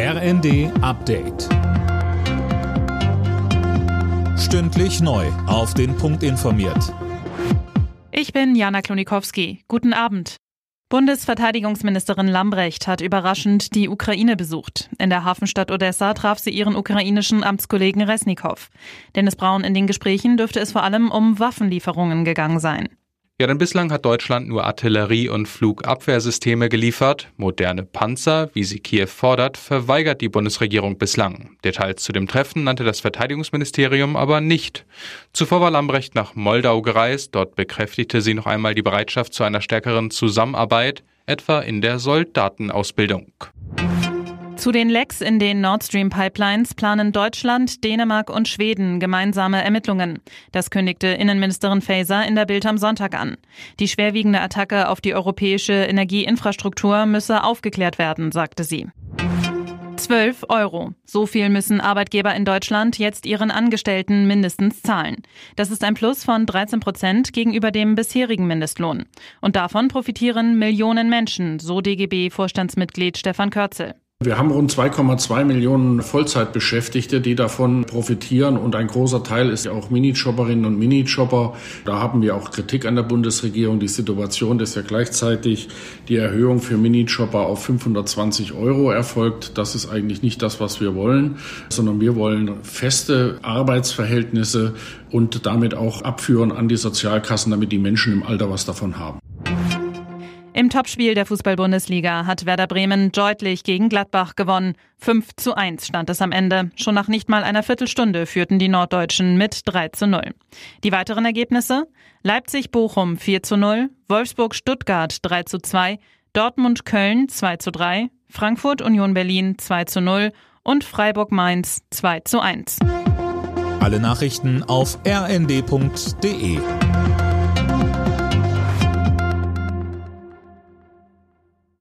RND Update. Stündlich neu. Auf den Punkt informiert. Ich bin Jana Klonikowski. Guten Abend. Bundesverteidigungsministerin Lambrecht hat überraschend die Ukraine besucht. In der Hafenstadt Odessa traf sie ihren ukrainischen Amtskollegen Resnikow. Dennis Braun in den Gesprächen dürfte es vor allem um Waffenlieferungen gegangen sein. Ja, denn bislang hat Deutschland nur Artillerie- und Flugabwehrsysteme geliefert. Moderne Panzer, wie sie Kiew fordert, verweigert die Bundesregierung bislang. Details zu dem Treffen nannte das Verteidigungsministerium aber nicht. Zuvor war Lambrecht nach Moldau gereist. Dort bekräftigte sie noch einmal die Bereitschaft zu einer stärkeren Zusammenarbeit, etwa in der Soldatenausbildung. Zu den Lecks in den Nord Stream Pipelines planen Deutschland, Dänemark und Schweden gemeinsame Ermittlungen. Das kündigte Innenministerin Faeser in der Bild am Sonntag an. Die schwerwiegende Attacke auf die europäische Energieinfrastruktur müsse aufgeklärt werden, sagte sie. 12 Euro. So viel müssen Arbeitgeber in Deutschland jetzt ihren Angestellten mindestens zahlen. Das ist ein Plus von 13 Prozent gegenüber dem bisherigen Mindestlohn. Und davon profitieren Millionen Menschen, so DGB-Vorstandsmitglied Stefan Körzel. Wir haben rund 2,2 Millionen Vollzeitbeschäftigte, die davon profitieren und ein großer Teil ist ja auch Minijobberinnen und Minijobber. Da haben wir auch Kritik an der Bundesregierung. Die Situation ist ja gleichzeitig die Erhöhung für Minijobber auf 520 Euro erfolgt. Das ist eigentlich nicht das, was wir wollen, sondern wir wollen feste Arbeitsverhältnisse und damit auch abführen an die Sozialkassen, damit die Menschen im Alter was davon haben. Im Topspiel der Fußball-Bundesliga hat Werder Bremen deutlich gegen Gladbach gewonnen. 5 zu 1 stand es am Ende. Schon nach nicht mal einer Viertelstunde führten die Norddeutschen mit 3 zu 0. Die weiteren Ergebnisse? Leipzig-Bochum 4 zu 0, Wolfsburg-Stuttgart 3 zu 2, Dortmund-Köln 2 zu 3, Frankfurt-Union Berlin 2 zu 0 und Freiburg-Mainz 2 zu 1. Alle Nachrichten auf rnd.de